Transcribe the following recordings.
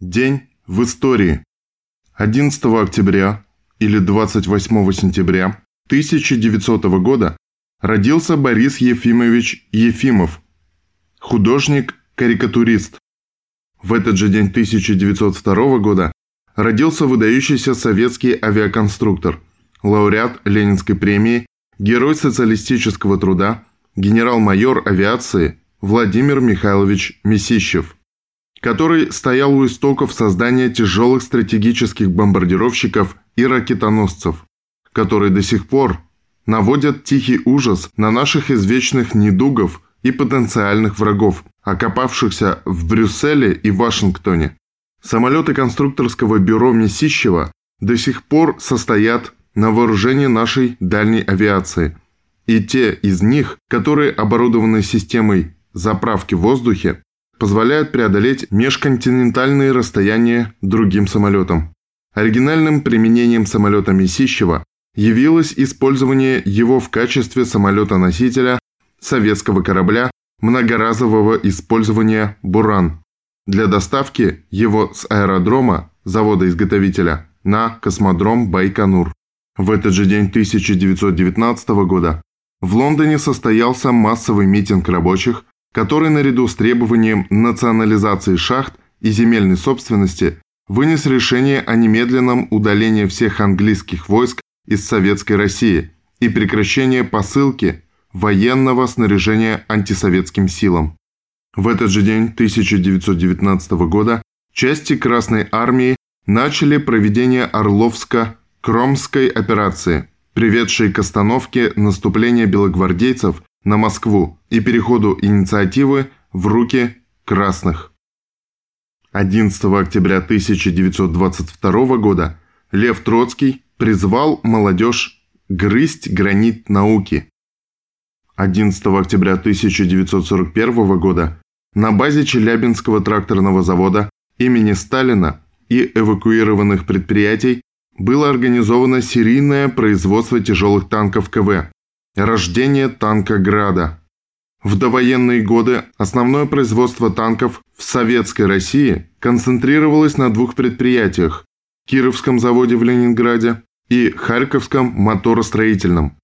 День в истории. 11 октября или 28 сентября 1900 года родился Борис Ефимович Ефимов, художник-карикатурист. В этот же день 1902 года родился выдающийся советский авиаконструктор, лауреат Ленинской премии, герой социалистического труда, генерал-майор авиации Владимир Михайлович Месищев – который стоял у истоков создания тяжелых стратегических бомбардировщиков и ракетоносцев, которые до сих пор наводят тихий ужас на наших извечных недугов и потенциальных врагов, окопавшихся в Брюсселе и Вашингтоне. Самолеты конструкторского бюро Месищева до сих пор состоят на вооружении нашей дальней авиации, и те из них, которые оборудованы системой заправки в воздухе, позволяют преодолеть межконтинентальные расстояния другим самолетам. Оригинальным применением самолета Месищева явилось использование его в качестве самолета-носителя советского корабля многоразового использования «Буран» для доставки его с аэродрома завода-изготовителя на космодром Байконур. В этот же день 1919 года в Лондоне состоялся массовый митинг рабочих, который наряду с требованием национализации шахт и земельной собственности вынес решение о немедленном удалении всех английских войск из Советской России и прекращении посылки военного снаряжения антисоветским силам. В этот же день 1919 года части Красной Армии начали проведение Орловско-Кромской операции, приведшей к остановке наступления белогвардейцев на Москву и переходу инициативы в руки красных. 11 октября 1922 года Лев Троцкий призвал молодежь грызть гранит науки. 11 октября 1941 года на базе Челябинского тракторного завода имени Сталина и эвакуированных предприятий было организовано серийное производство тяжелых танков КВ Рождение танка «Града». В довоенные годы основное производство танков в Советской России концентрировалось на двух предприятиях – Кировском заводе в Ленинграде и Харьковском моторостроительном.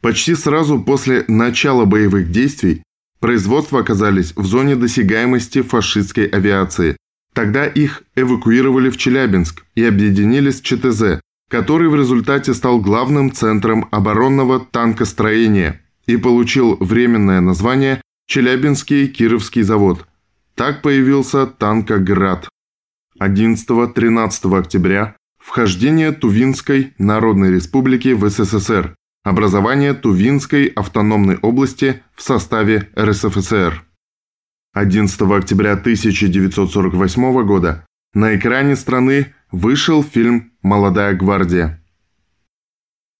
Почти сразу после начала боевых действий производства оказались в зоне досягаемости фашистской авиации. Тогда их эвакуировали в Челябинск и объединили с ЧТЗ, который в результате стал главным центром оборонного танкостроения и получил временное название Челябинский Кировский завод. Так появился Танкоград. 11-13 октября вхождение Тувинской Народной Республики в СССР, образование Тувинской автономной области в составе РСФСР. 11 октября 1948 года на экране страны вышел фильм «Молодая гвардия».